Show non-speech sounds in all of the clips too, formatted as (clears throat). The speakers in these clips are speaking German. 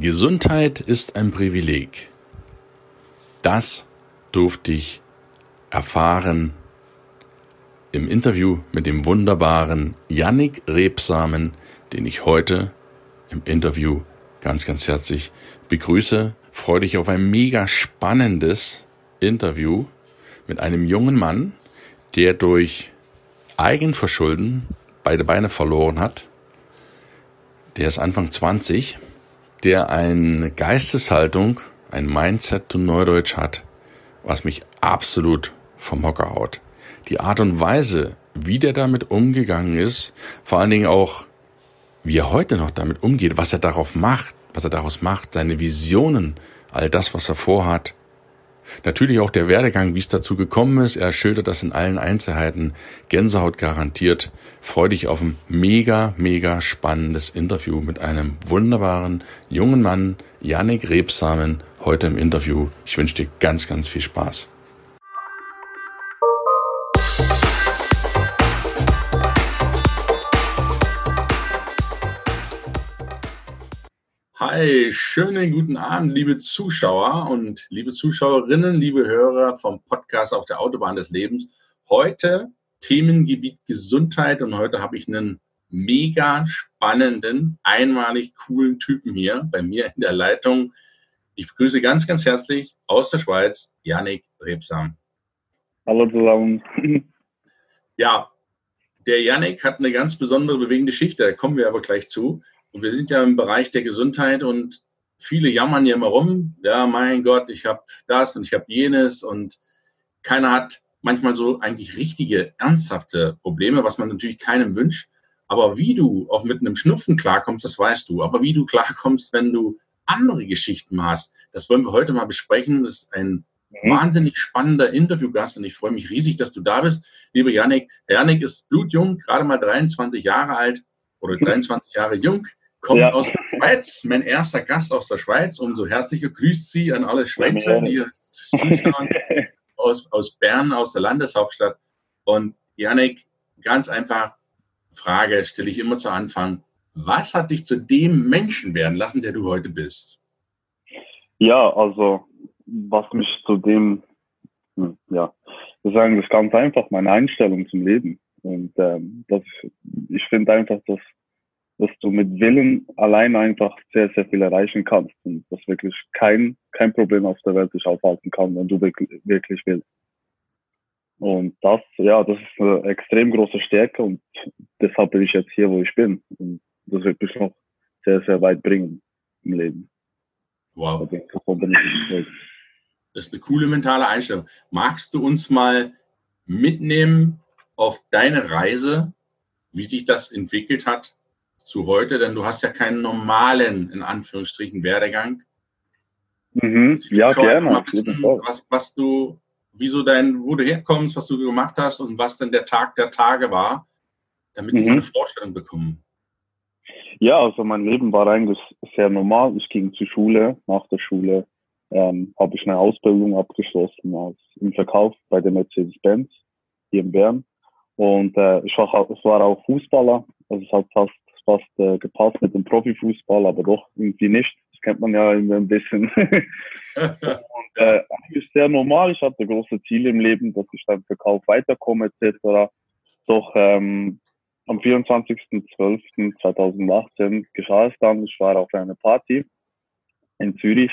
Gesundheit ist ein Privileg. Das durfte ich erfahren im Interview mit dem wunderbaren Yannick Rebsamen, den ich heute im Interview ganz, ganz herzlich begrüße. Freue dich auf ein mega spannendes Interview mit einem jungen Mann, der durch Eigenverschulden beide Beine verloren hat. Der ist Anfang 20 der eine Geisteshaltung, ein Mindset to Neudeutsch hat, was mich absolut vom Hocker haut. Die Art und Weise, wie der damit umgegangen ist, vor allen Dingen auch, wie er heute noch damit umgeht, was er darauf macht, was er daraus macht, seine Visionen, all das, was er vorhat, Natürlich auch der Werdegang, wie es dazu gekommen ist. Er schildert das in allen Einzelheiten. Gänsehaut garantiert. Freu dich auf ein mega, mega spannendes Interview mit einem wunderbaren jungen Mann, Yannick Rebsamen, heute im Interview. Ich wünsche dir ganz, ganz viel Spaß. Hi, schönen guten Abend, liebe Zuschauer und liebe Zuschauerinnen, liebe Hörer vom Podcast auf der Autobahn des Lebens. Heute Themengebiet Gesundheit und heute habe ich einen mega spannenden, einmalig coolen Typen hier bei mir in der Leitung. Ich begrüße ganz, ganz herzlich aus der Schweiz Yannick Rebsam. Hallo zusammen. Ja, der Yannick hat eine ganz besondere bewegende Geschichte, da kommen wir aber gleich zu. Und wir sind ja im Bereich der Gesundheit und viele jammern ja immer rum, ja, mein Gott, ich habe das und ich habe jenes und keiner hat manchmal so eigentlich richtige, ernsthafte Probleme, was man natürlich keinem wünscht. Aber wie du auch mit einem Schnupfen klarkommst, das weißt du. Aber wie du klarkommst, wenn du andere Geschichten hast, das wollen wir heute mal besprechen. Das ist ein mhm. wahnsinnig spannender Interviewgast und ich freue mich riesig, dass du da bist. Liebe Janik, Janik ist blutjung, gerade mal 23 Jahre alt oder 23 Jahre jung kommt ja. aus der Schweiz, mein erster Gast aus der Schweiz. Umso herzlicher grüßt Sie an alle Schweizer, die zuschauen, (laughs) aus, aus Bern, aus der Landeshauptstadt. Und Janik, ganz einfach Frage stelle ich immer zu Anfang. Was hat dich zu dem Menschen werden lassen, der du heute bist? Ja, also was mich zu dem, hm, ja, wir sagen das ganz einfach, meine Einstellung zum Leben. Und ähm, das, ich finde einfach, dass dass du mit Willen allein einfach sehr, sehr viel erreichen kannst und dass wirklich kein, kein Problem auf der Welt dich aufhalten kann, wenn du wirklich, wirklich willst. Und das, ja, das ist eine extrem große Stärke und deshalb bin ich jetzt hier, wo ich bin. Und das wird mich noch sehr, sehr weit bringen im Leben. Wow. Das ist eine coole mentale Einstellung. Magst du uns mal mitnehmen auf deine Reise, wie sich das entwickelt hat zu heute? Denn du hast ja keinen normalen, in Anführungsstrichen, Werdegang. Mhm. Ja, gerne. Wissen, was, was du, wieso dein, wo du herkommst, was du gemacht hast und was denn der Tag der Tage war, damit mhm. eine Vorstellung bekommen. Ja, also mein Leben war eigentlich sehr normal. Ich ging zur Schule. Nach der Schule ähm, habe ich eine Ausbildung abgeschlossen als im Verkauf bei der Mercedes-Benz hier in Bern. Und äh, ich, war, ich war auch Fußballer. Also es hat fast fast äh, gepasst mit dem Profifußball, aber doch irgendwie nicht. Das kennt man ja immer ein bisschen. (laughs) und, äh, ist sehr normal. Ich hatte große Ziele im Leben, dass ich beim Verkauf weiterkomme etc. Doch ähm, am 24.12.2018 geschah es dann. Ich war auf einer Party in Zürich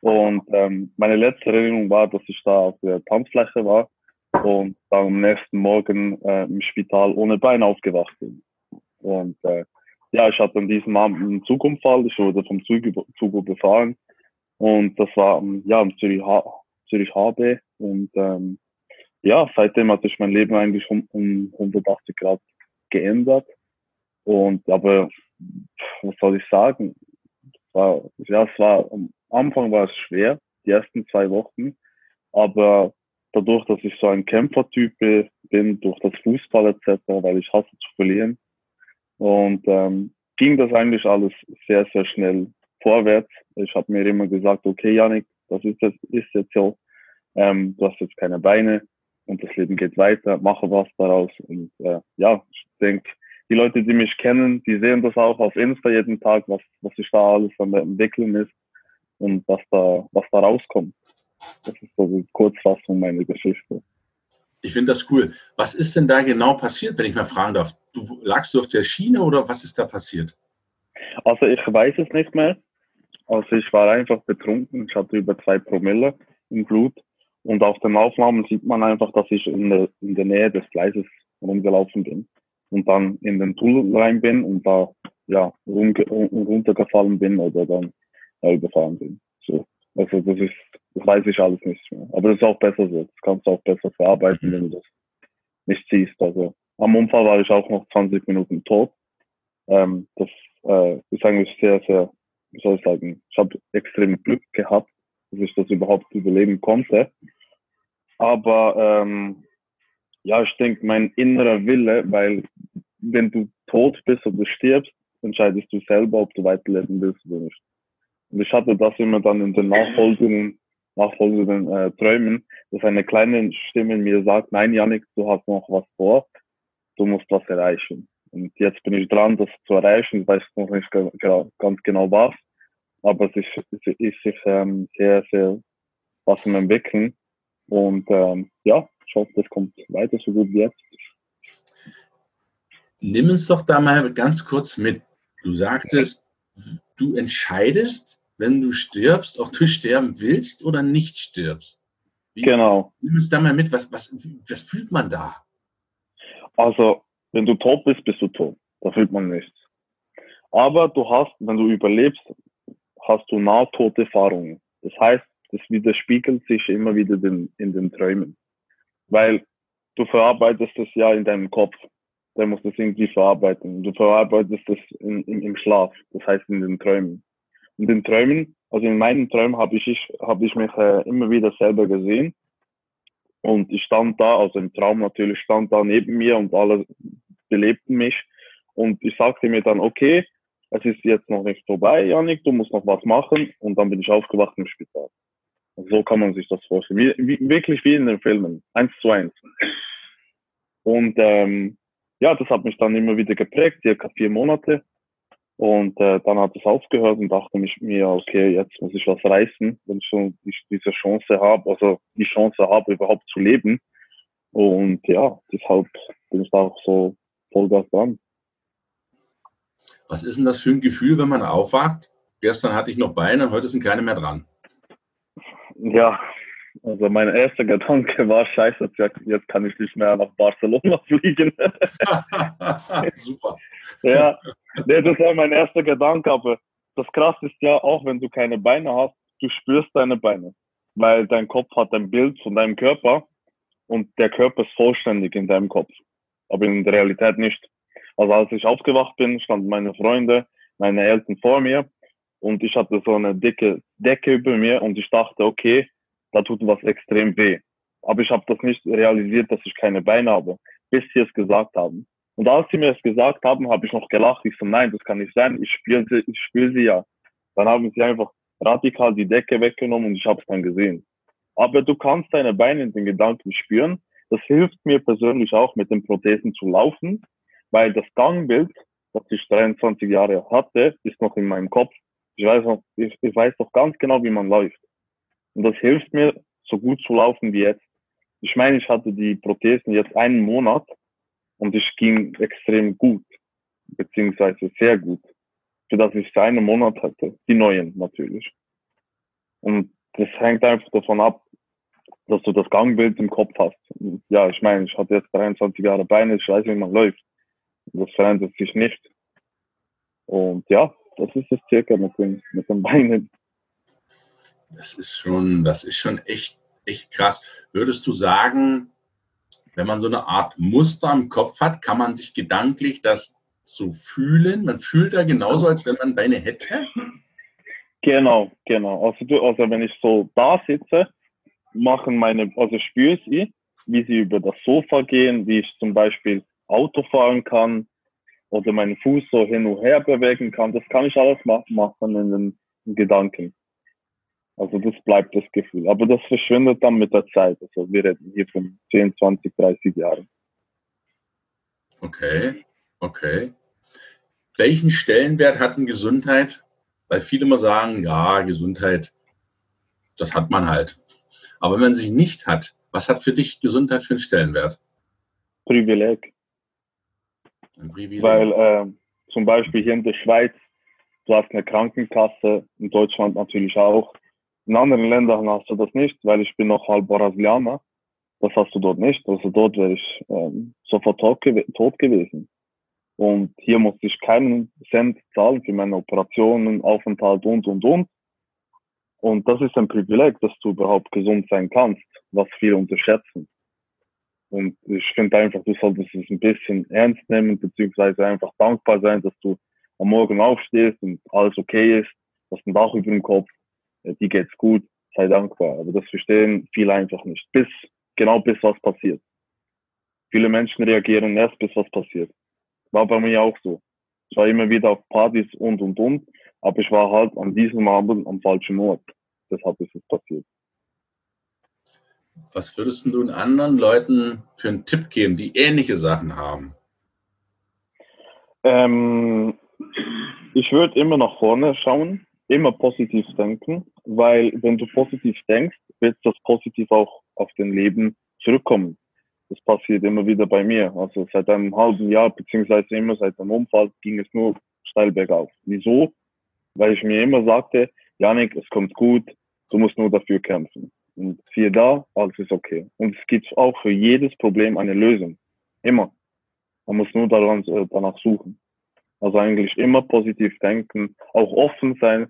und ähm, meine letzte Erinnerung war, dass ich da auf der Tanzfläche war und dann am nächsten Morgen äh, im Spital ohne Bein aufgewacht bin. Und äh, ja, ich hatte an diesem Abend einen Zugunfall. Ich wurde vom Zug, Zug überfahren. Und das war ja, am Zürich, H Zürich HB. Und ähm, ja, seitdem hat sich mein Leben eigentlich um, um 180 Grad geändert. Und aber was soll ich sagen? War, ja, es war Anfang war es schwer, die ersten zwei Wochen, aber dadurch, dass ich so ein Kämpfertyp bin, durch das Fußball etc., weil ich hasse zu verlieren, und ähm, ging das eigentlich alles sehr, sehr schnell vorwärts. Ich habe mir immer gesagt, okay, Janik, das ist jetzt, ist jetzt so, ähm, du hast jetzt keine Beine und das Leben geht weiter, mache was daraus. Und äh, ja, ich denke, die Leute, die mich kennen, die sehen das auch auf Insta jeden Tag, was, was sich da alles an der Entwicklung ist und was da, was da rauskommt. Das ist so die Kurzfassung meiner Geschichte. Ich finde das cool. Was ist denn da genau passiert, wenn ich mal fragen darf? Du, lagst du auf der Schiene oder was ist da passiert? Also ich weiß es nicht mehr. Also ich war einfach betrunken. Ich hatte über zwei Promille im Blut. Und auf den Aufnahmen sieht man einfach, dass ich in der, in der Nähe des Gleises rumgelaufen bin. Und dann in den Tunnel rein bin und da ja runtergefallen bin oder dann ja, überfahren bin. So. Also das ist, das weiß ich alles nicht mehr. Aber das ist auch besser so. Das kannst du auch besser verarbeiten, mhm. wenn du das nicht siehst. Also am Unfall war ich auch noch 20 Minuten tot. Ähm, das äh, ist eigentlich sehr, sehr, wie soll ich sagen, ich habe extrem Glück gehabt, dass ich das überhaupt überleben konnte. Aber ähm, ja, ich denke, mein innerer Wille, weil wenn du tot bist oder stirbst, entscheidest du selber, ob du weiterleben willst oder nicht. Und ich hatte das immer dann in den nachfolgenden, nachfolgenden äh, Träumen, dass eine kleine Stimme mir sagt, nein, Janik, du hast noch was vor, du musst was erreichen. Und jetzt bin ich dran, das zu erreichen. Ich weiß noch nicht ganz genau was, aber es ist, es ist sich ähm, sehr, sehr was im Entwickeln. Und ähm, ja, ich hoffe, das kommt weiter so gut wie jetzt. Nimm uns doch da mal ganz kurz mit. Du sagtest, du entscheidest, wenn du stirbst, ob du sterben willst oder nicht stirbst. Wie, genau. Nimm uns da mal mit. Was, was, was fühlt man da? Also, wenn du tot bist, bist du tot. Da fühlt man nichts. Aber du hast, wenn du überlebst, hast du Nahtoderfahrungen. Das heißt, das widerspiegelt sich immer wieder den, in den Träumen. Weil du verarbeitest es ja in deinem Kopf. Der muss das irgendwie verarbeiten. Du verarbeitest es in, in, im Schlaf, das heißt in den Träumen. In den Träumen, also in meinen Träumen habe ich, hab ich mich äh, immer wieder selber gesehen und ich stand da, also im Traum natürlich, stand da neben mir und alle belebten mich. Und ich sagte mir dann, okay, es ist jetzt noch nicht vorbei, Janik, du musst noch was machen. Und dann bin ich aufgewacht im Spital. So kann man sich das vorstellen. Wie, wie, wirklich wie in den Filmen. Eins zu eins. Und ähm, ja, das hat mich dann immer wieder geprägt, circa vier Monate. Und äh, dann hat es aufgehört und dachte mir, okay, jetzt muss ich was reißen, wenn ich schon die, diese Chance habe, also die Chance habe, überhaupt zu leben. Und ja, deshalb bin ich da auch so Vollgas dran. Was ist denn das für ein Gefühl, wenn man aufwacht? Gestern hatte ich noch Beine, heute sind keine mehr dran. Ja, also mein erster Gedanke war, scheiße, jetzt kann ich nicht mehr nach Barcelona (laughs) fliegen. (laughs) Super. ja, das war mein erster Gedanke, aber das Krasse ist ja, auch wenn du keine Beine hast, du spürst deine Beine, weil dein Kopf hat ein Bild von deinem Körper und der Körper ist vollständig in deinem Kopf, aber in der Realität nicht. Also als ich aufgewacht bin, standen meine Freunde, meine Eltern vor mir und ich hatte so eine dicke Decke über mir und ich dachte, okay, da tut was extrem weh. Aber ich habe das nicht realisiert, dass ich keine Beine habe, bis sie es gesagt haben. Und als sie mir es gesagt haben, habe ich noch gelacht. Ich so, nein, das kann nicht sein. Ich spüre sie, ich spüre sie ja. Dann haben sie einfach radikal die Decke weggenommen und ich habe es dann gesehen. Aber du kannst deine Beine in den Gedanken spüren. Das hilft mir persönlich auch, mit den Prothesen zu laufen, weil das Gangbild, das ich 23 Jahre hatte, ist noch in meinem Kopf. Ich weiß noch, ich, ich weiß doch ganz genau, wie man läuft. Und das hilft mir, so gut zu laufen wie jetzt. Ich meine, ich hatte die Prothesen jetzt einen Monat und ich ging extrem gut, beziehungsweise sehr gut, für das ich einen Monat hatte. Die neuen natürlich. Und das hängt einfach davon ab, dass du das Gangbild im Kopf hast. Und ja, ich meine, ich hatte jetzt 23 Jahre Beine, ich weiß, wie man läuft. Das verändert sich nicht. Und ja, das ist es circa mit den, mit den Beinen. Das ist schon, das ist schon echt, echt krass. Würdest du sagen, wenn man so eine Art Muster im Kopf hat, kann man sich gedanklich das so fühlen? Man fühlt da genauso, als wenn man Beine hätte? Genau, genau. Also, du, also wenn ich so da sitze, machen meine, also spüre ich wie sie über das Sofa gehen, wie ich zum Beispiel Auto fahren kann oder meinen Fuß so hin und her bewegen kann. Das kann ich alles machen in den Gedanken. Also das bleibt das Gefühl. Aber das verschwindet dann mit der Zeit. Also wir reden hier von 10, 20, 30 Jahren. Okay, okay. Welchen Stellenwert hat denn Gesundheit? Weil viele immer sagen, ja, Gesundheit, das hat man halt. Aber wenn man sich nicht hat, was hat für dich Gesundheit für einen Stellenwert? Privileg. Ein Privileg. Weil äh, zum Beispiel hier in der Schweiz, du hast eine Krankenkasse, in Deutschland natürlich auch. In anderen Ländern hast du das nicht, weil ich bin noch halb Brasilianer. Das hast du dort nicht. Also dort wäre ich ähm, sofort tot, gew tot gewesen. Und hier musste ich keinen Cent zahlen für meine Operationen, Aufenthalt und, und, und. Und das ist ein Privileg, dass du überhaupt gesund sein kannst, was viele unterschätzen. Und ich finde einfach, du solltest es ein bisschen ernst nehmen, beziehungsweise einfach dankbar sein, dass du am Morgen aufstehst und alles okay ist, hast ein Dach über dem Kopf, äh, dir geht's gut, sei dankbar. Aber das verstehen viele einfach nicht. Bis, genau bis was passiert. Viele Menschen reagieren erst bis was passiert. War bei mir auch so. Ich war immer wieder auf Partys und und und, aber ich war halt an diesem Abend am falschen Ort. Deshalb ist es passiert. Was würdest du anderen Leuten für einen Tipp geben, die ähnliche Sachen haben? Ähm, ich würde immer nach vorne schauen, immer positiv denken, weil wenn du positiv denkst, wird das positiv auch auf dein Leben zurückkommen. Das passiert immer wieder bei mir. Also seit einem halben Jahr, beziehungsweise immer seit dem Unfall, ging es nur steil bergauf. Wieso? Weil ich mir immer sagte, Janik, es kommt gut, du musst nur dafür kämpfen. Und siehe da, alles ist okay. Und es gibt auch für jedes Problem eine Lösung. Immer. Man muss nur daran, äh, danach suchen. Also eigentlich immer positiv denken, auch offen sein.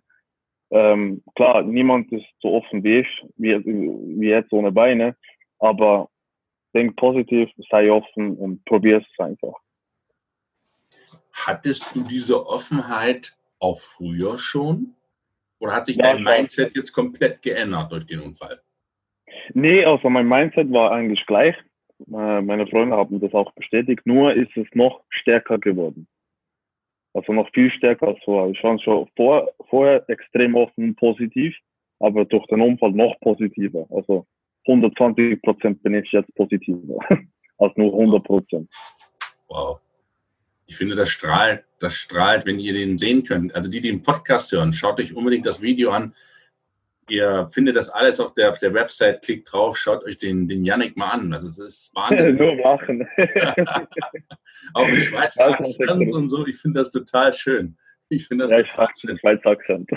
Ähm, klar, niemand ist so offen wie ich, wie, wie jetzt ohne Beine, aber denk positiv, sei offen und probier es einfach. Hattest du diese Offenheit auch früher schon? Oder hat sich ja, dein Mindset jetzt komplett geändert durch den Unfall? Nee, also mein Mindset war eigentlich gleich. Äh, meine Freunde haben das auch bestätigt, nur ist es noch stärker geworden. Also noch viel stärker als vorher. Ich war schon vor, vorher extrem offen und positiv, aber durch den Unfall noch positiver. Also 120 Prozent bin ich jetzt positiver (laughs) als nur 100 Prozent. Wow. Ich finde, das strahlt, das strahlt, wenn ihr den sehen könnt. Also die, die den Podcast hören, schaut euch unbedingt das Video an. Ihr findet das alles auf der, auf der Website, klickt drauf, schaut euch den, den Yannick mal an. Also es ist Wahnsinn. (laughs) Nur machen. (laughs) Auch mit Schweizer Akzent und so, ich finde das total schön. Ich finde das ja, total ich schön. Schweizer Akzent.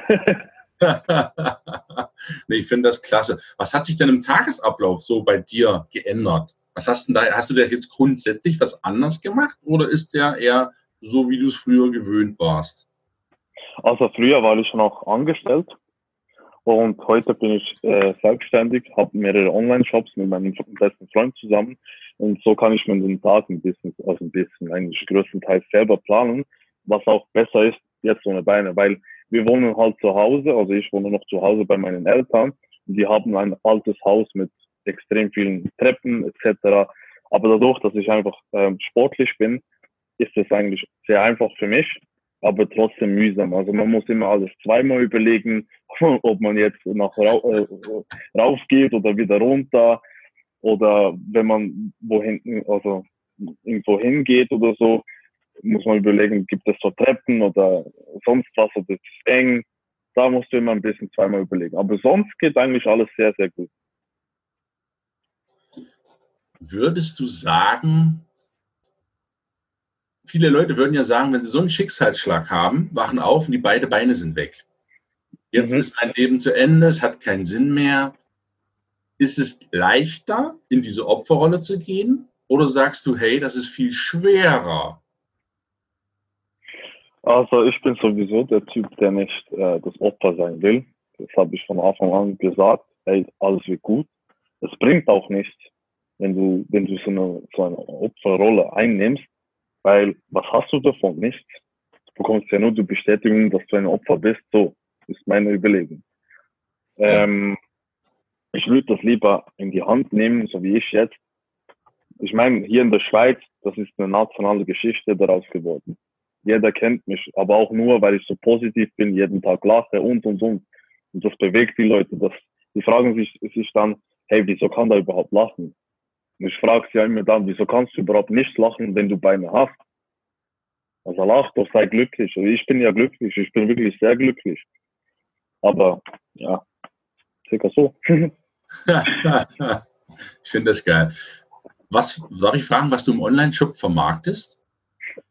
(laughs) nee, ich finde das klasse. Was hat sich denn im Tagesablauf so bei dir geändert? Was hast, da, hast du da jetzt grundsätzlich was anders gemacht oder ist der eher so, wie du es früher gewöhnt warst? Also früher war ich noch angestellt und heute bin ich äh, selbstständig, habe mehrere Online-Shops mit meinem besten Freund zusammen. Und so kann ich mir den Tag ein bisschen, also ein bisschen eigentlich größtenteils selber planen, was auch besser ist jetzt ohne Beine, weil wir wohnen halt zu Hause, also ich wohne noch zu Hause bei meinen Eltern. Und die haben ein altes Haus mit extrem vielen Treppen etc. Aber dadurch, dass ich einfach ähm, sportlich bin, ist es eigentlich sehr einfach für mich, aber trotzdem mühsam. Also man muss immer alles zweimal überlegen, (laughs) ob man jetzt nach äh, rauf geht oder wieder runter oder wenn man wohin, also irgendwo hingeht oder so, muss man überlegen, gibt es so Treppen oder sonst was oder ist es eng. Da musst du immer ein bisschen zweimal überlegen. Aber sonst geht eigentlich alles sehr, sehr gut. Würdest du sagen, viele Leute würden ja sagen, wenn sie so einen Schicksalsschlag haben, wachen auf und die beiden Beine sind weg. Jetzt mhm. ist mein Leben zu Ende, es hat keinen Sinn mehr. Ist es leichter, in diese Opferrolle zu gehen? Oder sagst du, hey, das ist viel schwerer? Also ich bin sowieso der Typ, der nicht äh, das Opfer sein will. Das habe ich von Anfang an gesagt. Hey, alles wird gut. Es bringt auch nichts, wenn du, wenn du so eine, so eine Opferrolle einnimmst, weil was hast du davon? Nichts. Du bekommst ja nur die Bestätigung, dass du ein Opfer bist. So, ist meine Überlegung. Ähm, ich würde das lieber in die Hand nehmen, so wie ich jetzt. Ich meine, hier in der Schweiz, das ist eine nationale Geschichte daraus geworden. Jeder kennt mich, aber auch nur, weil ich so positiv bin, jeden Tag lache und und und. Und das bewegt die Leute. Das, die fragen sich, sich dann, hey, wieso kann der überhaupt lachen? Und ich frage sie immer dann, wieso kannst du überhaupt nicht lachen, wenn du Beine hast? Also lach doch, sei glücklich. Also ich bin ja glücklich, ich bin wirklich sehr glücklich. Aber ja, circa so. (laughs) ich finde das geil. Was, darf ich fragen, was du im Online-Shop vermarktest?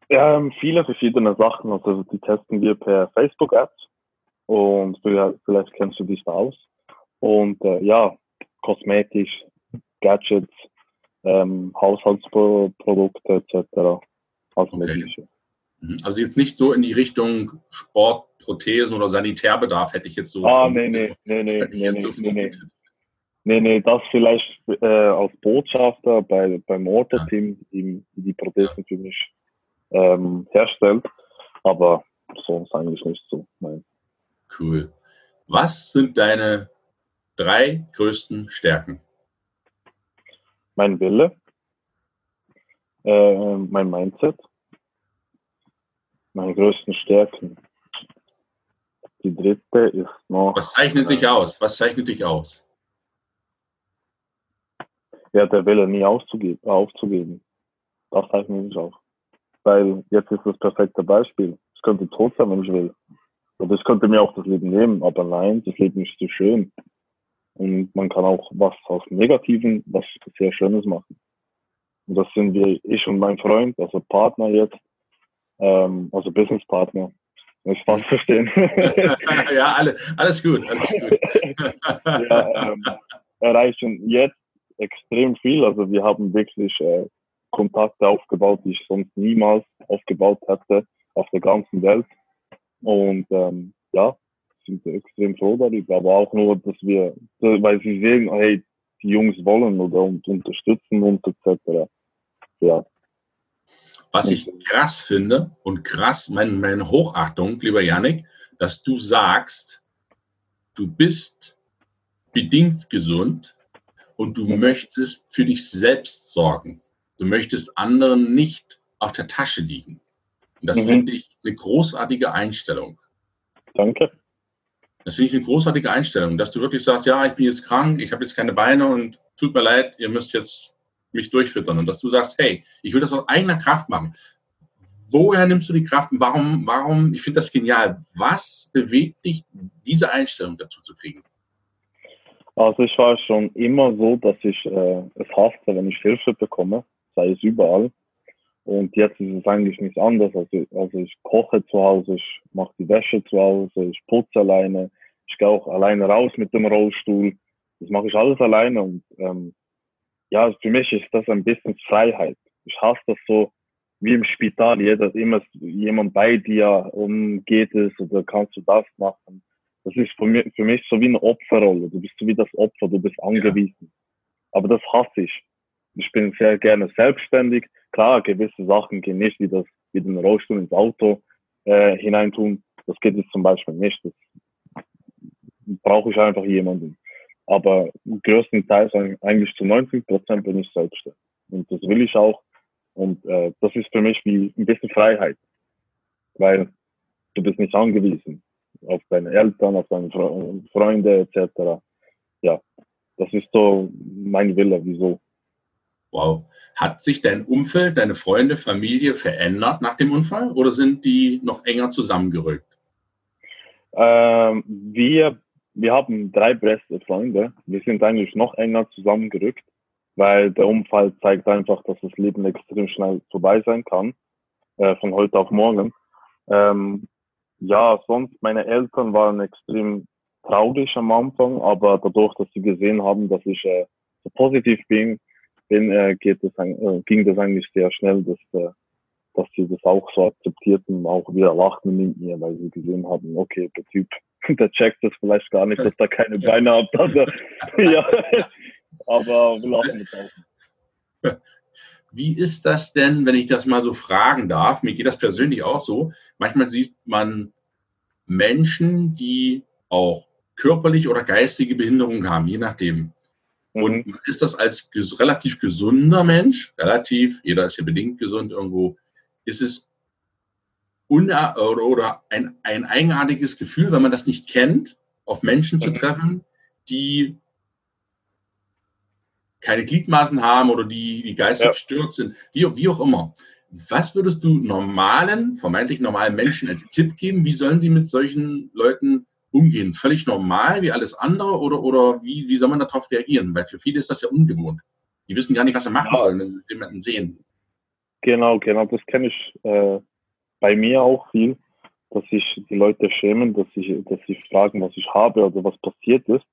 Ja, ähm, viele verschiedene Sachen. Also die testen wir per Facebook-Ads und vielleicht kennst du dich da aus. Und äh, ja, kosmetisch, Gadgets, ähm, Haushaltsprodukte etc. Also, okay. Mhm. also jetzt nicht so in die Richtung Sportprothesen oder Sanitärbedarf hätte ich jetzt so. Ah, nee, nee, nee, nee, nee, nee, so nee, nee. Nee, nee, das vielleicht äh, als Botschafter bei, beim Auto-Team, die die Prothesen für mich ähm, herstellt. Aber sonst eigentlich nicht so. Nein. Cool. Was sind deine drei größten Stärken? Mein Wille, äh, mein Mindset, meine größten Stärken. Die dritte ist noch. Was zeichnet dich aus? Was zeichnet dich aus? Ja, der Wille nie aufzugeben. aufzugeben. Das zeichnet mich aus. Weil jetzt ist das perfekte Beispiel. Ich könnte tot sein, wenn ich will. Und ich könnte mir auch das Leben nehmen, aber nein, das Leben ist zu schön. Und man kann auch was aus Negativen, was sehr Schönes machen. Und das sind wir, ich und mein Freund, also Partner jetzt, ähm, also Businesspartner. Muss ich fast verstehen. (laughs) ja, alle, alles gut, alles gut. (laughs) ja, ähm, erreichen jetzt extrem viel. Also wir haben wirklich äh, Kontakte aufgebaut, die ich sonst niemals aufgebaut hätte auf der ganzen Welt. Und ähm, ja, sind extrem froh darüber, aber auch nur, dass wir, weil sie sehen, hey, die Jungs wollen oder und unterstützen und etc. Ja. Was ich krass finde und krass, meine, meine Hochachtung, lieber Janik, dass du sagst, du bist bedingt gesund und du mhm. möchtest für dich selbst sorgen. Du möchtest anderen nicht auf der Tasche liegen. Und das mhm. finde ich eine großartige Einstellung. Danke. Das finde ich eine großartige Einstellung, dass du wirklich sagst, ja, ich bin jetzt krank, ich habe jetzt keine Beine und tut mir leid, ihr müsst jetzt mich durchfüttern. Und dass du sagst, hey, ich will das aus eigener Kraft machen. Woher nimmst du die Kraft und warum, warum, ich finde das genial. Was bewegt dich, diese Einstellung dazu zu kriegen? Also ich war schon immer so, dass ich äh, es hasse, wenn ich Hilfe bekomme, sei es überall. Und jetzt ist es eigentlich nichts anderes. Also, also ich koche zu Hause, ich mache die Wäsche zu Hause, ich putze alleine, ich gehe auch alleine raus mit dem Rollstuhl. Das mache ich alles alleine und ähm, ja, für mich ist das ein bisschen Freiheit. Ich hasse das so wie im Spital, jeder immer jemand bei dir und geht es oder kannst du das machen. Das ist für mich, für mich so wie eine Opferrolle. Du bist so wie das Opfer, du bist angewiesen. Ja. Aber das hasse ich. Ich bin sehr gerne selbstständig Klar, gewisse Sachen gehen nicht, wie das, wie den Rollstuhl ins Auto äh, hineintun. Das geht jetzt zum Beispiel nicht. Das brauche ich einfach jemanden. Aber größtenteils eigentlich zu 90 Prozent bin ich selbstständig. Und das will ich auch. Und äh, das ist für mich wie ein bisschen Freiheit. Weil du bist nicht angewiesen auf deine Eltern, auf deine Freunde etc. Ja, das ist so mein Wille, wieso Wow. Hat sich dein Umfeld, deine Freunde, Familie verändert nach dem Unfall oder sind die noch enger zusammengerückt? Ähm, wir, wir haben drei beste Freunde. Wir sind eigentlich noch enger zusammengerückt, weil der Unfall zeigt einfach, dass das Leben extrem schnell vorbei sein kann, äh, von heute auf morgen. Ähm, ja, sonst meine Eltern waren extrem traurig am Anfang, aber dadurch, dass sie gesehen haben, dass ich äh, so positiv bin, bin, äh, geht das, äh, ging das eigentlich sehr schnell, dass, äh, dass sie das auch so akzeptierten, auch wieder lachten mit mir, weil sie gesehen haben, okay, der Typ, (laughs) der checkt das vielleicht gar nicht, dass er keine Beine hat. Also, (laughs) ja, aber wir lachen mit auch. Wie ist das denn, wenn ich das mal so fragen darf? Mir geht das persönlich auch so. Manchmal sieht man Menschen, die auch körperliche oder geistige Behinderung haben, je nachdem. Mhm. Und ist das als ges relativ gesunder Mensch, relativ, jeder ist ja bedingt gesund irgendwo, ist es oder, oder ein, ein eigenartiges Gefühl, wenn man das nicht kennt, auf Menschen zu mhm. treffen, die keine Gliedmaßen haben oder die, die geistig ja. gestört sind, wie, wie auch immer. Was würdest du normalen, vermeintlich normalen Menschen als Tipp geben? Wie sollen die mit solchen Leuten umgehen? Völlig normal wie alles andere oder, oder wie, wie soll man darauf reagieren? Weil für viele ist das ja ungewohnt. Die wissen gar nicht, was sie machen sollen, wenn sie jemanden sehen. Genau, genau, das kenne ich äh, bei mir auch viel, dass sich die Leute schämen, dass sie dass sie fragen, was ich habe oder was passiert ist.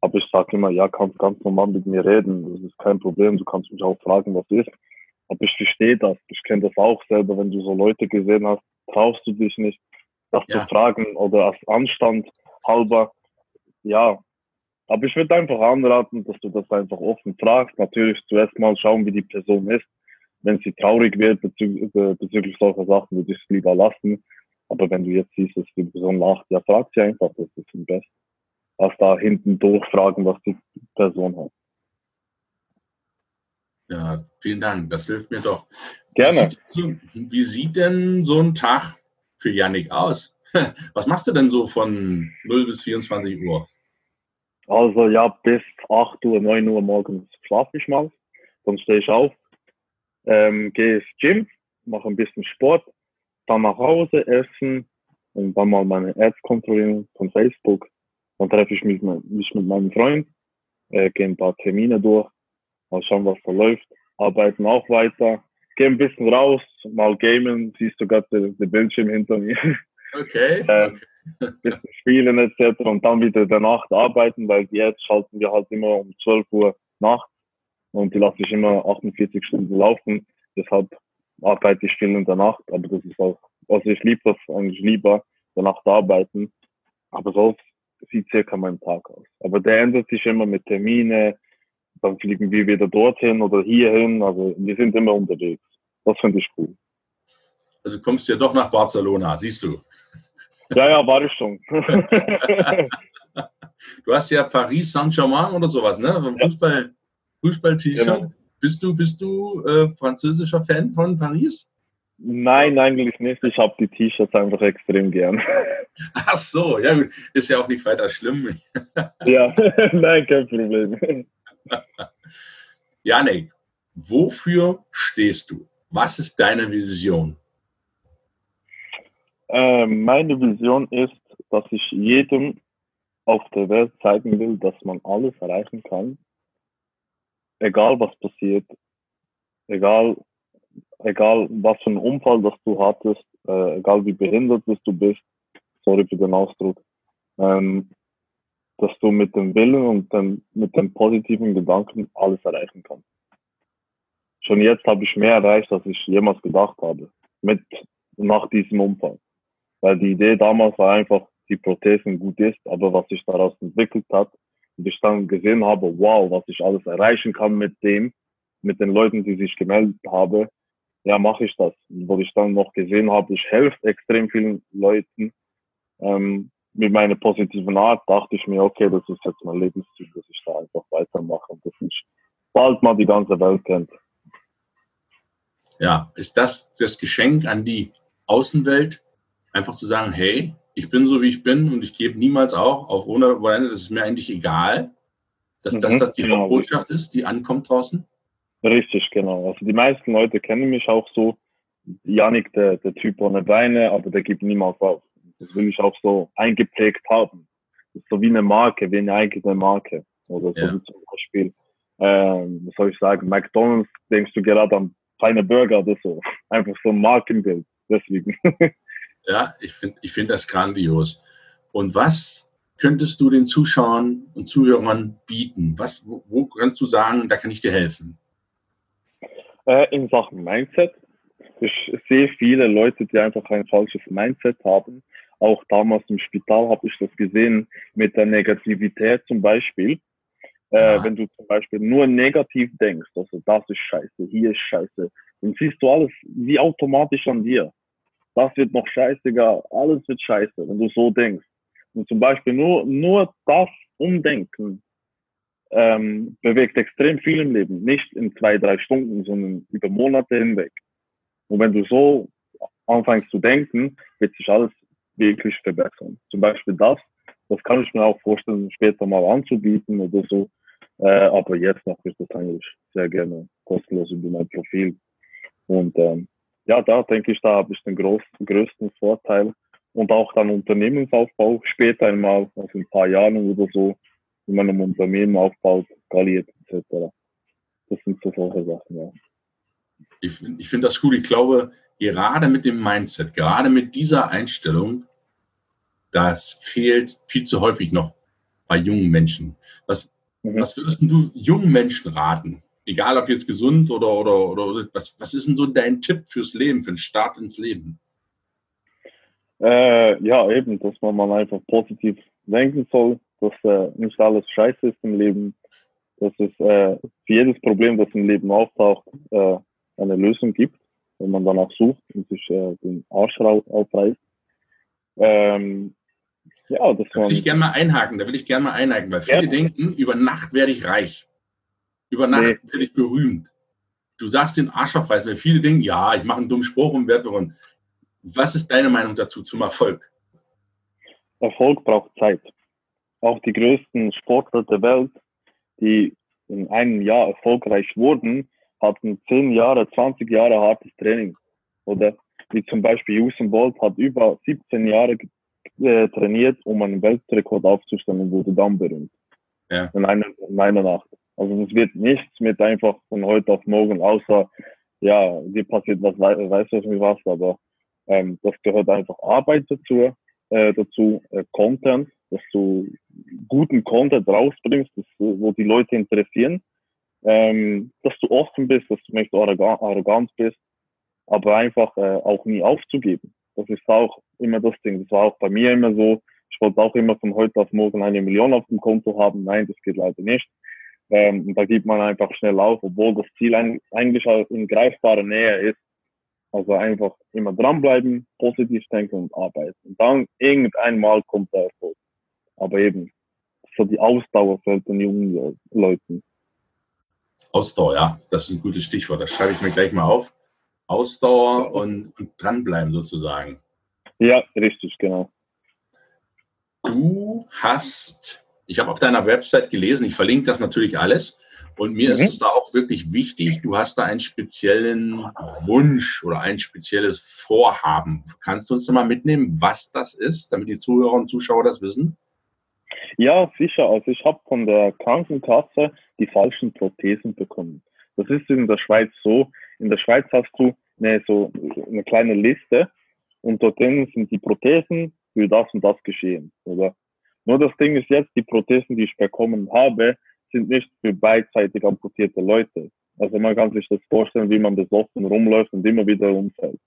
Aber ich sage immer, ja, kannst ganz normal mit mir reden, das ist kein Problem, du kannst mich auch fragen, was ist. Aber ich verstehe das, ich kenne das auch selber, wenn du so Leute gesehen hast, traust du dich nicht, das ja. zu fragen oder als Anstand halber, ja. Aber ich würde einfach anraten, dass du das einfach offen fragst. Natürlich zuerst mal schauen, wie die Person ist. Wenn sie traurig wird bezü bezüglich solcher Sachen, würde ich es lieber lassen. Aber wenn du jetzt siehst, dass die Person lacht, ja, frag sie einfach, das ist am besten als da hinten durchfragen, was die Person hat. Ja, vielen Dank. Das hilft mir doch. Gerne. Wie sieht, wie sieht denn so ein Tag für Yannick aus? (laughs) Was machst du denn so von 0 bis 24 Uhr? Also ja, bis 8 Uhr, 9 Uhr morgens schlafe ich mal. Dann stehe ich auf, ähm, gehe ins Gym, mache ein bisschen Sport, dann nach Hause essen und dann mal meine Ads kontrollieren von Facebook dann treffe ich mich, mich mit meinem Freund, äh, gehe ein paar Termine durch, mal schauen, was da läuft, arbeiten auch weiter, gehe ein bisschen raus, mal gamen, siehst du gerade den, den Bildschirm hinter mir. Okay. (laughs) äh, bisschen spielen etc. und dann wieder der Nacht arbeiten, weil jetzt schalten wir halt immer um 12 Uhr Nacht und die lasse ich immer 48 Stunden laufen. Deshalb arbeite ich viel in der Nacht, aber das ist auch, also ich liebe das eigentlich lieber, der Nacht arbeiten. Aber sonst sieht circa mein Tag aus. Aber der ändert sich immer mit Termine, dann fliegen wir wieder dorthin oder hierhin. Also wir sind immer unterwegs. Das finde ich cool. Also kommst du ja doch nach Barcelona, siehst du. Ja, ja, war ich schon. (laughs) du hast ja Paris Saint-Germain oder sowas, ne? Fußball, Fußball-T-Shirt. Genau. Bist du, bist du äh, französischer Fan von Paris? Nein, eigentlich nicht. Ich habe die T-Shirts einfach extrem gern. (laughs) Ach so, ja gut. Ist ja auch nicht weiter schlimm. (laughs) ja, nein, kein Problem. Janik, wofür stehst du? Was ist deine Vision? Äh, meine Vision ist, dass ich jedem auf der Welt zeigen will, dass man alles erreichen kann. Egal was passiert, egal egal was für ein Unfall das du hattest, äh, egal wie behindert du bist, sorry für den Ausdruck, ähm, dass du mit dem Willen und dem, mit den positiven Gedanken alles erreichen kannst. Schon jetzt habe ich mehr erreicht, als ich jemals gedacht habe, mit nach diesem Unfall. Weil die Idee damals war einfach, die Prothesen gut ist, aber was sich daraus entwickelt hat und ich dann gesehen habe, wow, was ich alles erreichen kann mit dem, mit den Leuten, die sich gemeldet haben, ja, mache ich das. Wo ich dann noch gesehen habe, ich helfe extrem vielen Leuten ähm, mit meiner positiven Art, dachte ich mir, okay, das ist jetzt mein Lebensziel, dass ich da einfach weitermache und dass ich bald mal die ganze Welt kennt. Ja, ist das das Geschenk an die Außenwelt, einfach zu sagen, hey, ich bin so wie ich bin und ich gebe niemals auch, auch ohne, das ist mir eigentlich egal, dass, mhm, dass das die genau. Hauptbotschaft ist, die ankommt draußen? Richtig, genau. Also die meisten Leute kennen mich auch so. Janik, der, der Typ ohne Beine, aber der gibt niemals auf. Das will ich auch so eingeprägt haben. Das ist so wie eine Marke, wie eine eigene Marke. Oder so ja. wie zum Beispiel, ähm, was soll ich sagen, McDonalds, denkst du gerade an feine Burger oder so. (laughs) Einfach so ein Markenbild. Deswegen. (laughs) ja, ich finde ich finde das grandios. Und was könntest du den Zuschauern und Zuhörern bieten? Was, wo, wo kannst du sagen, da kann ich dir helfen? Äh, in Sachen Mindset. Ich sehe viele Leute, die einfach ein falsches Mindset haben. Auch damals im Spital habe ich das gesehen mit der Negativität zum Beispiel. Äh. Wenn du zum Beispiel nur negativ denkst, also das ist scheiße, hier ist scheiße, dann siehst du alles wie automatisch an dir. das wird noch scheißegal, alles wird scheiße, wenn du so denkst. Und zum Beispiel nur, nur das Umdenken ähm, bewegt extrem viel im Leben. Nicht in zwei, drei Stunden, sondern über Monate hinweg. Und wenn du so anfängst zu denken, wird sich alles wirklich verbessern. Zum Beispiel das, das kann ich mir auch vorstellen, später mal anzubieten oder so. Äh, aber jetzt noch ist das eigentlich sehr gerne kostenlos über mein Profil. Und ähm, ja, da denke ich, da habe ich den größten, größten Vorteil. Und auch dann Unternehmensaufbau später einmal, also in ein paar Jahren oder so, man ein Unternehmen aufbaut, skaliert etc. Das sind so solche Sachen, ja. Ich, ich finde das gut. Ich glaube, gerade mit dem Mindset, gerade mit dieser Einstellung, das fehlt viel zu häufig noch bei jungen Menschen. Was, mhm. was würdest du jungen Menschen raten? Egal ob jetzt gesund oder, oder, oder was, was ist denn so dein Tipp fürs Leben, für den Start ins Leben? Äh, ja, eben, dass man mal einfach positiv denken soll, dass äh, nicht alles scheiße ist im Leben, dass es äh, für jedes Problem, das im Leben auftaucht, äh, eine Lösung gibt, wenn man danach sucht und sich äh, den Arsch aufreißt. Ähm, ja, das da will ich gerne mal einhaken, da will ich gerne mal einhaken, weil viele ja. denken, über Nacht werde ich reich. Über Nacht nee. werde ich berühmt. Du sagst den Arsch aufreißen, weil viele denken, ja, ich mache einen dummen Spruch und werde berühmt. Was ist deine Meinung dazu zum Erfolg? Erfolg braucht Zeit. Auch die größten Sportler der Welt, die in einem Jahr erfolgreich wurden, hatten 10 Jahre, 20 Jahre hartes Training. Oder wie zum Beispiel Usain Bolt hat über 17 Jahre äh, trainiert, um einen Weltrekord aufzustellen und wurde dann berühmt. Ja. In, einer, in einer Nacht. Also es wird nichts mit einfach von heute auf morgen, außer ja, dir passiert was, weißt du was, was, aber ähm, das gehört einfach Arbeit dazu, äh, dazu äh, Content, dass du guten Content rausbringst, das, wo die Leute interessieren, ähm, dass du offen bist, dass du nicht arrogant, arrogant bist, aber einfach äh, auch nie aufzugeben. Das ist auch immer das Ding. Das war auch bei mir immer so. Ich wollte auch immer von heute auf morgen eine Million auf dem Konto haben. Nein, das geht leider nicht. Ähm, da gibt man einfach schnell auf, obwohl das Ziel eigentlich in greifbarer Nähe ist. Also einfach immer dranbleiben, positiv denken und arbeiten. Und dann irgendwann Mal kommt der Erfolg. Aber eben, so die Ausdauer fällt den jungen Leuten. Ausdauer, ja, das ist ein gutes Stichwort. Das schreibe ich mir gleich mal auf. Ausdauer und, und dranbleiben sozusagen. Ja, richtig, genau. Du hast, ich habe auf deiner Website gelesen, ich verlinke das natürlich alles. Und mir mhm. ist es da auch wirklich wichtig, du hast da einen speziellen Wunsch oder ein spezielles Vorhaben. Kannst du uns da mal mitnehmen, was das ist, damit die Zuhörer und Zuschauer das wissen? Ja, sicher. Also ich habe von der Krankenkasse die falschen Prothesen bekommen. Das ist in der Schweiz so. In der Schweiz hast du eine, so eine kleine Liste und dort drin sind die Prothesen für das und das geschehen, oder? Nur das Ding ist jetzt, die Prothesen, die ich bekommen habe, sind nicht für beidseitig amputierte Leute. Also man kann sich das vorstellen, wie man besoffen rumläuft und immer wieder umfällt.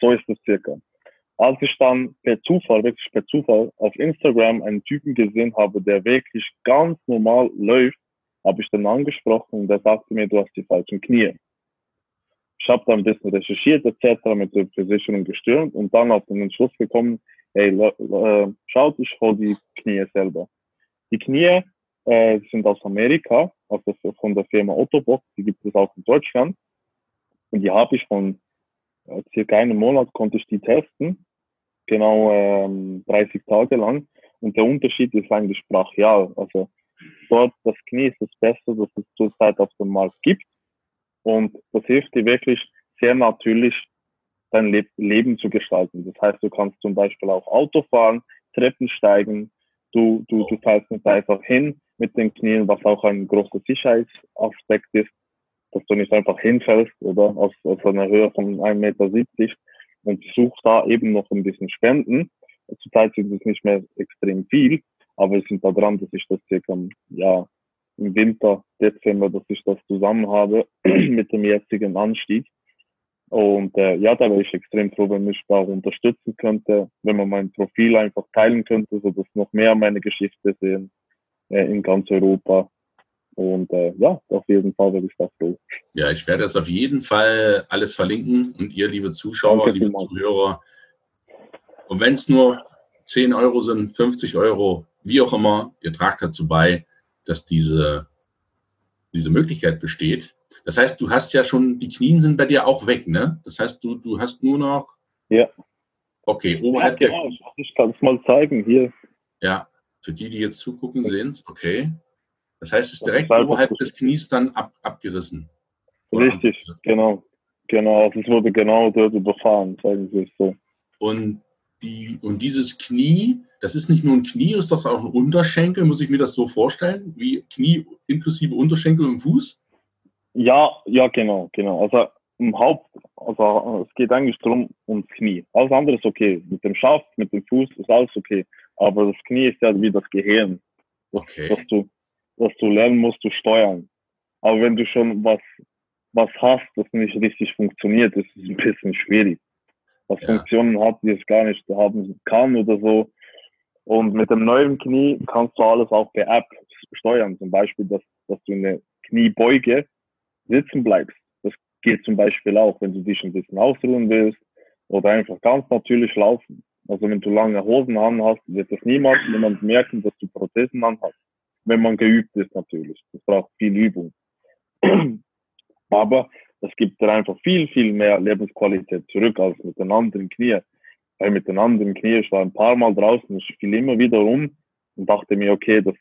So ist es circa. Als ich dann per Zufall, wirklich per Zufall, auf Instagram einen Typen gesehen habe, der wirklich ganz normal läuft, habe ich dann angesprochen und der sagte mir, du hast die falschen Knie. Ich habe dann ein bisschen recherchiert etc. mit der Versicherung gestürmt und dann auf den Entschluss gekommen, hey, schaut, ich hole die Knie selber. Die Knie äh, sind aus Amerika, also von der Firma Ottobock, die gibt es auch in Deutschland. Und die habe ich von äh, circa einem Monat konnte ich die testen, genau ähm, 30 Tage lang. Und der Unterschied ist eigentlich brachial. Also dort das Knie ist das Beste, das es zurzeit auf dem Markt gibt. Und das hilft dir wirklich sehr natürlich, dein Le Leben zu gestalten. Das heißt, du kannst zum Beispiel auch Auto fahren, Treppen steigen, du, du, du fällst nicht einfach hin mit den Knien, was auch ein großer Sicherheitsaspekt ist, dass du nicht einfach hinfällst oder aus, aus einer Höhe von 1,70 Meter und suchst da eben noch ein bisschen Spenden. Zurzeit sind es nicht mehr extrem viel, aber wir sind da dran, dass ich das circa, ja, im Winter, Dezember, dass ich das zusammen habe (clears throat) mit dem jetzigen Anstieg. Und äh, ja, da wäre ich extrem froh, wenn mich da auch unterstützen könnte, wenn man mein Profil einfach teilen könnte, so dass noch mehr meine Geschichte sehen äh, in ganz Europa. Und äh, ja, auf jeden Fall werde ich das so. Ja, ich werde es auf jeden Fall alles verlinken und ihr, liebe Zuschauer, Danke liebe Zuhörer. Und wenn es nur 10 Euro sind, 50 Euro, wie auch immer, ihr tragt dazu bei, dass diese, diese Möglichkeit besteht. Das heißt, du hast ja schon, die Knien sind bei dir auch weg, ne? Das heißt, du, du hast nur noch. Ja. Okay, oberhalb ja, genau. der. Ich kann es mal zeigen hier. Ja, für die, die jetzt zugucken, sehen es. Okay. Das heißt, es ist direkt oberhalb des Knies dann ab, abgerissen. Richtig, genau. Genau, also es wurde genau dort überfahren, sagen Sie es so. Und, die, und dieses Knie, das ist nicht nur ein Knie, ist das auch ein Unterschenkel? Muss ich mir das so vorstellen? Wie Knie inklusive Unterschenkel und Fuß? Ja, ja, genau, genau. Also im Haupt, also es geht eigentlich darum, ums Knie. Alles andere ist okay. Mit dem Schaft, mit dem Fuß ist alles okay. Aber das Knie ist ja wie das Gehirn. Okay. Dass du, dass du lernen musst, zu steuern. Aber wenn du schon was, was hast, das nicht richtig funktioniert, ist es ein bisschen schwierig. Was ja. Funktionen hat, die es gar nicht haben kann oder so. Und mit dem neuen Knie kannst du alles auch per App steuern. Zum Beispiel, dass, dass du eine Kniebeuge sitzen bleibst. Das geht zum Beispiel auch, wenn du dich ein bisschen ausruhen willst oder einfach ganz natürlich laufen. Also wenn du lange Hosen an hast, wird das niemals jemand merken, dass du Prothesen an hast. Wenn man geübt ist natürlich. Das braucht viel Übung. (clears throat) Aber es gibt dir einfach viel, viel mehr Lebensqualität zurück als mit den anderen Knie. Weil mit den anderen Knie, ich war ein paar Mal draußen, ich fiel immer wieder um und dachte mir, okay, das,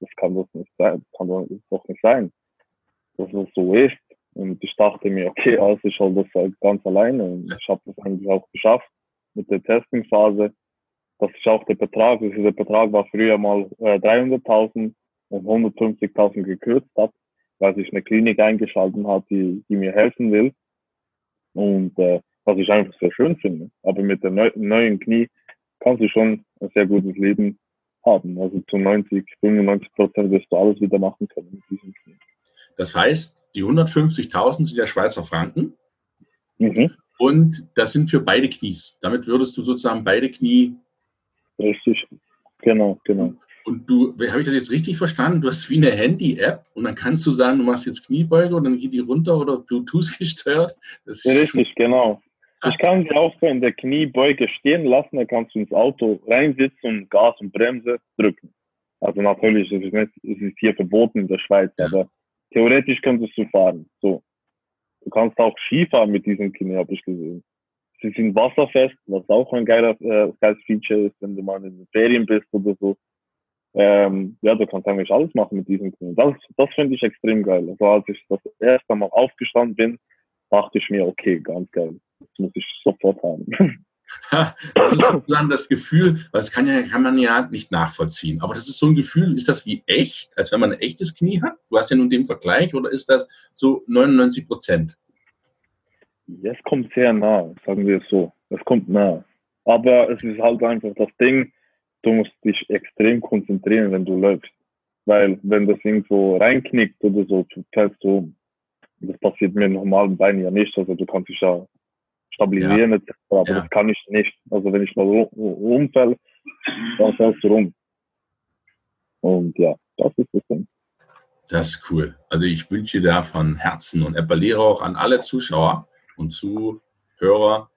das kann das nicht sein, kann doch nicht sein, dass es so ist. Und ich dachte mir, okay, also ich hol das halt ganz alleine und ich habe das eigentlich auch geschafft mit der Testingphase, dass ich auch der Betrag, also der Betrag war früher mal äh, 300.000 und 150.000 gekürzt habe, weil sich eine Klinik eingeschaltet hat, die, die mir helfen will. Und äh, was ich einfach sehr schön finde. Aber mit der neu, neuen Knie kannst du schon ein sehr gutes Leben haben. Also zu 90, 95 Prozent wirst du alles wieder machen können mit diesem Knie. Das heißt, die 150.000 sind ja Schweizer Franken. Mhm. Und das sind für beide Knies. Damit würdest du sozusagen beide Knie. Richtig, genau, genau. Und du, habe ich das jetzt richtig verstanden? Du hast wie eine Handy-App und dann kannst du sagen, du machst jetzt Kniebeuge und dann geht die runter oder Bluetooth (laughs) gesteuert. Richtig, genau. Ich kann sie auch so in der Kniebeuge stehen lassen, dann kannst du ins Auto reinsitzen und Gas und Bremse drücken. Also natürlich ist es, nicht, es ist hier verboten in der Schweiz, ja. aber theoretisch könntest du fahren. So. Du kannst auch Skifahren mit diesem Knie, habe ich gesehen. Sie sind wasserfest, was auch ein geiler, äh, geiles Feature ist, wenn du mal in den Ferien bist oder so. Ähm, ja, du kannst eigentlich alles machen mit diesem Knie. Das, das finde ich extrem geil. Also als ich das erste Mal aufgestanden bin, dachte ich mir, okay, ganz geil. Das muss ich sofort haben. (laughs) das ist sozusagen das Gefühl, das kann, ja, kann man ja nicht nachvollziehen. Aber das ist so ein Gefühl, ist das wie echt, als wenn man ein echtes Knie hat? Du hast ja nun den Vergleich, oder ist das so 99 Prozent? Es kommt sehr nah, sagen wir es so. Es kommt nah. Aber es ist halt einfach das Ding, du musst dich extrem konzentrieren, wenn du läufst. Weil wenn das irgendwo reinknickt oder so, fällst du um. Das passiert mir im normalen Bein ja nicht. Also du kannst dich ja stabilisieren ja. etc. Aber ja. das kann ich nicht. Also wenn ich mal rumfäll, dann fällst du rum. Und ja, das ist das Ding. Das ist cool. Also ich wünsche dir da von Herzen und appelliere auch an alle Zuschauer und Zuhörer.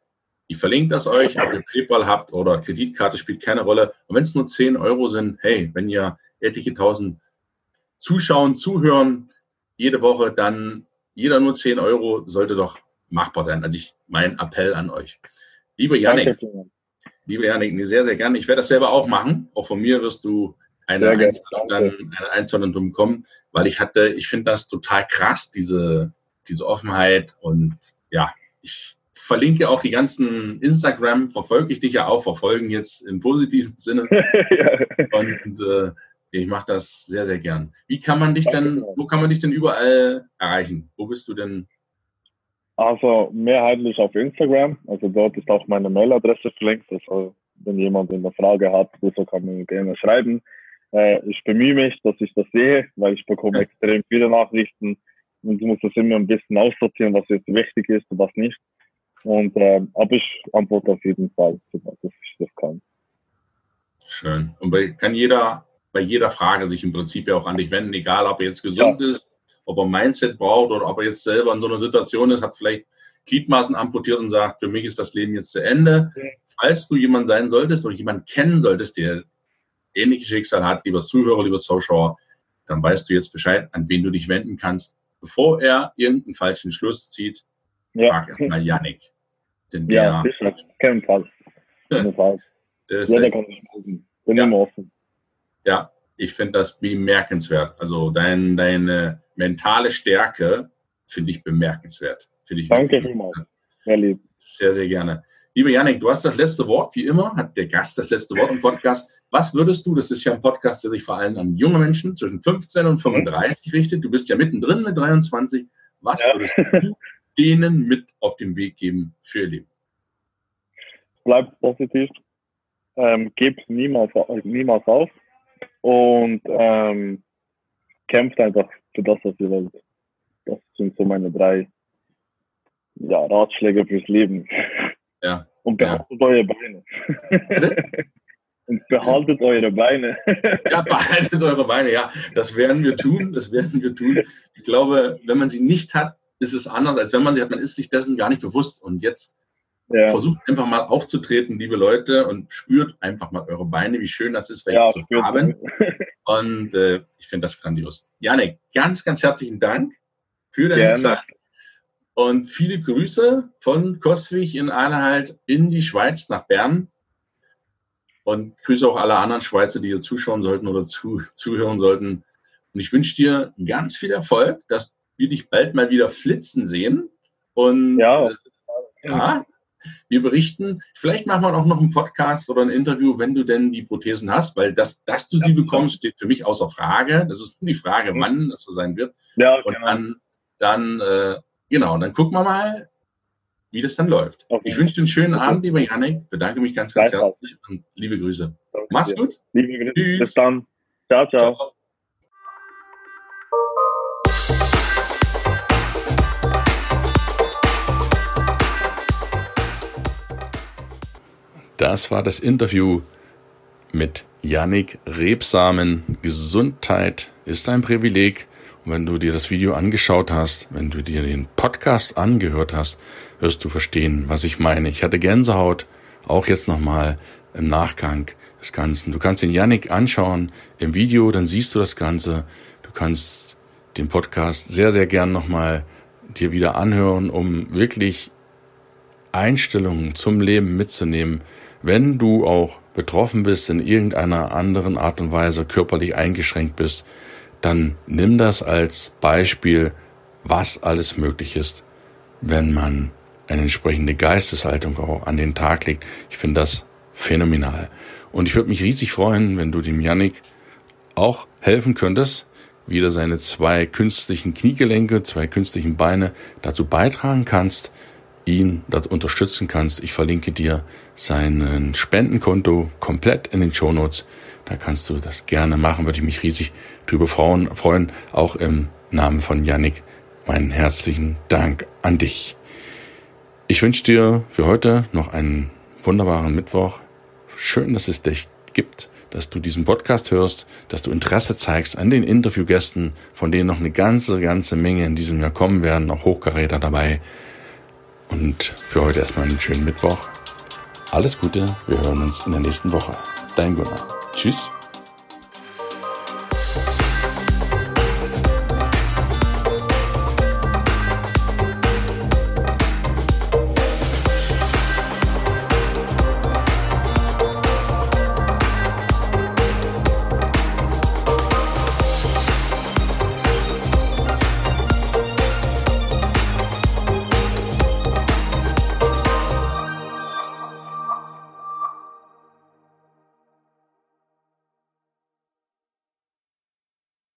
Ich verlinke das euch, ob ihr PayPal habt oder Kreditkarte, spielt keine Rolle. Und wenn es nur 10 Euro sind, hey, wenn ihr etliche tausend zuschauen, zuhören, jede Woche, dann jeder nur 10 Euro sollte doch machbar sein. Also ich, mein Appell an euch. Lieber Janik, lieber Janik, sehr, sehr gerne. Ich werde das selber auch machen. Auch von mir wirst du eine Einzahlung, dann, eine Einzahlung bekommen, weil ich hatte, ich finde das total krass, diese, diese Offenheit und ja, ich verlinke auch die ganzen Instagram, verfolge ich dich ja auch, verfolgen jetzt im positiven Sinne. (laughs) Und äh, ich mache das sehr, sehr gern. Wie kann man dich denn, wo kann man dich denn überall erreichen? Wo bist du denn also mehrheitlich auf Instagram. Also dort ist auch meine Mailadresse verlinkt. Also wenn jemand eine Frage hat, so kann man gerne schreiben. Äh, ich bemühe mich, dass ich das sehe, weil ich bekomme extrem viele Nachrichten und ich muss das immer ein bisschen aussortieren, was jetzt wichtig ist und was nicht. Und äh, aber ich antworte auf jeden Fall, dass ich das kann. Schön. Und bei, kann jeder bei jeder Frage sich im Prinzip ja auch an dich wenden, egal ob er jetzt gesund ja. ist, ob er Mindset braucht oder ob er jetzt selber in so einer Situation ist, hat vielleicht Gliedmaßen amputiert und sagt, für mich ist das Leben jetzt zu Ende. Ja. Falls du jemand sein solltest oder jemanden kennen solltest, der ähnliches Schicksal hat, lieber Zuhörer, lieber Zuschauer, dann weißt du jetzt Bescheid, an wen du dich wenden kannst, bevor er irgendeinen falschen Schluss zieht. Ja. Frag erstmal Yannick. Denn der, ja, sicher, kein Fall. (laughs) Kein Fall. Ja, der kann nicht Bin ja. immer offen. Ja, ich finde das bemerkenswert. Also dein, deine mentale Stärke finde ich bemerkenswert. Find ich Danke vielmals. Sehr lieb. Sehr, sehr gerne. Lieber Janik, du hast das letzte Wort, wie immer, hat der Gast das letzte Wort im Podcast. Was würdest du, das ist ja ein Podcast, der sich vor allem an junge Menschen zwischen 15 und 35 richtet, du bist ja mittendrin mit 23, was ja. würdest du denen mit auf den Weg geben für ihr Leben? Bleib positiv, ähm, gebt niemals, niemals auf und ähm, kämpft einfach für das, was ihr wollt. Das sind so meine drei ja, Ratschläge fürs Leben. Ja. Und behaltet ja. eure Beine. (laughs) Und behaltet eure Beine. ja, behaltet eure Beine, ja. Das werden wir tun, das werden wir tun. Ich glaube, wenn man sie nicht hat, ist es anders, als wenn man sie hat. Man ist sich dessen gar nicht bewusst. Und jetzt ja. versucht einfach mal aufzutreten, liebe Leute, und spürt einfach mal eure Beine, wie schön das ist, welche ja, zu haben. (laughs) Und äh, ich finde das grandios. Janik, ganz, ganz herzlichen Dank für deine Gerne. Zeit. Und viele Grüße von Koswig in Anhalt in die Schweiz nach Bern. Und grüße auch alle anderen Schweizer, die hier zuschauen sollten oder zu, zuhören sollten. Und ich wünsche dir ganz viel Erfolg, dass wir dich bald mal wieder flitzen sehen. Und ja, äh, ja wir berichten. Vielleicht machen wir auch noch einen Podcast oder ein Interview, wenn du denn die Prothesen hast, weil das, dass du sie bekommst, steht für mich außer Frage. Das ist nur die Frage, wann das so sein wird. Ja, und genau. dann, dann äh, Genau, dann gucken wir mal, wie das dann läuft. Okay. Ich wünsche dir einen schönen okay. Abend, lieber Janik. Bedanke mich ganz, ganz herzlich und liebe Grüße. Danke Mach's dir. gut. Liebe Grüße. Tschüss. Bis dann. ciao. ciao. ciao. Das war das Interview mit Yannick Rebsamen. Gesundheit ist ein Privileg. Und wenn du dir das Video angeschaut hast, wenn du dir den Podcast angehört hast, wirst du verstehen, was ich meine. Ich hatte Gänsehaut, auch jetzt nochmal im Nachgang des Ganzen. Du kannst den Yannick anschauen im Video, dann siehst du das Ganze. Du kannst den Podcast sehr, sehr gern nochmal dir wieder anhören, um wirklich Einstellungen zum Leben mitzunehmen, wenn du auch betroffen bist, in irgendeiner anderen Art und Weise körperlich eingeschränkt bist, dann nimm das als Beispiel, was alles möglich ist, wenn man eine entsprechende Geisteshaltung auch an den Tag legt. Ich finde das phänomenal. Und ich würde mich riesig freuen, wenn du dem Yannick auch helfen könntest, wieder seine zwei künstlichen Kniegelenke, zwei künstlichen Beine dazu beitragen kannst, ihn das unterstützen kannst. Ich verlinke dir seinen Spendenkonto komplett in den Shownotes. Da kannst du das gerne machen, würde ich mich riesig drüber freuen. Auch im Namen von Yannick meinen herzlichen Dank an dich. Ich wünsche dir für heute noch einen wunderbaren Mittwoch. Schön, dass es dich gibt, dass du diesen Podcast hörst, dass du Interesse zeigst an den Interviewgästen, von denen noch eine ganze, ganze Menge in diesem Jahr kommen werden, auch Hochkaräter dabei. Und für heute erstmal einen schönen Mittwoch. Alles Gute, wir hören uns in der nächsten Woche. Dein Gunnar. Tschüss.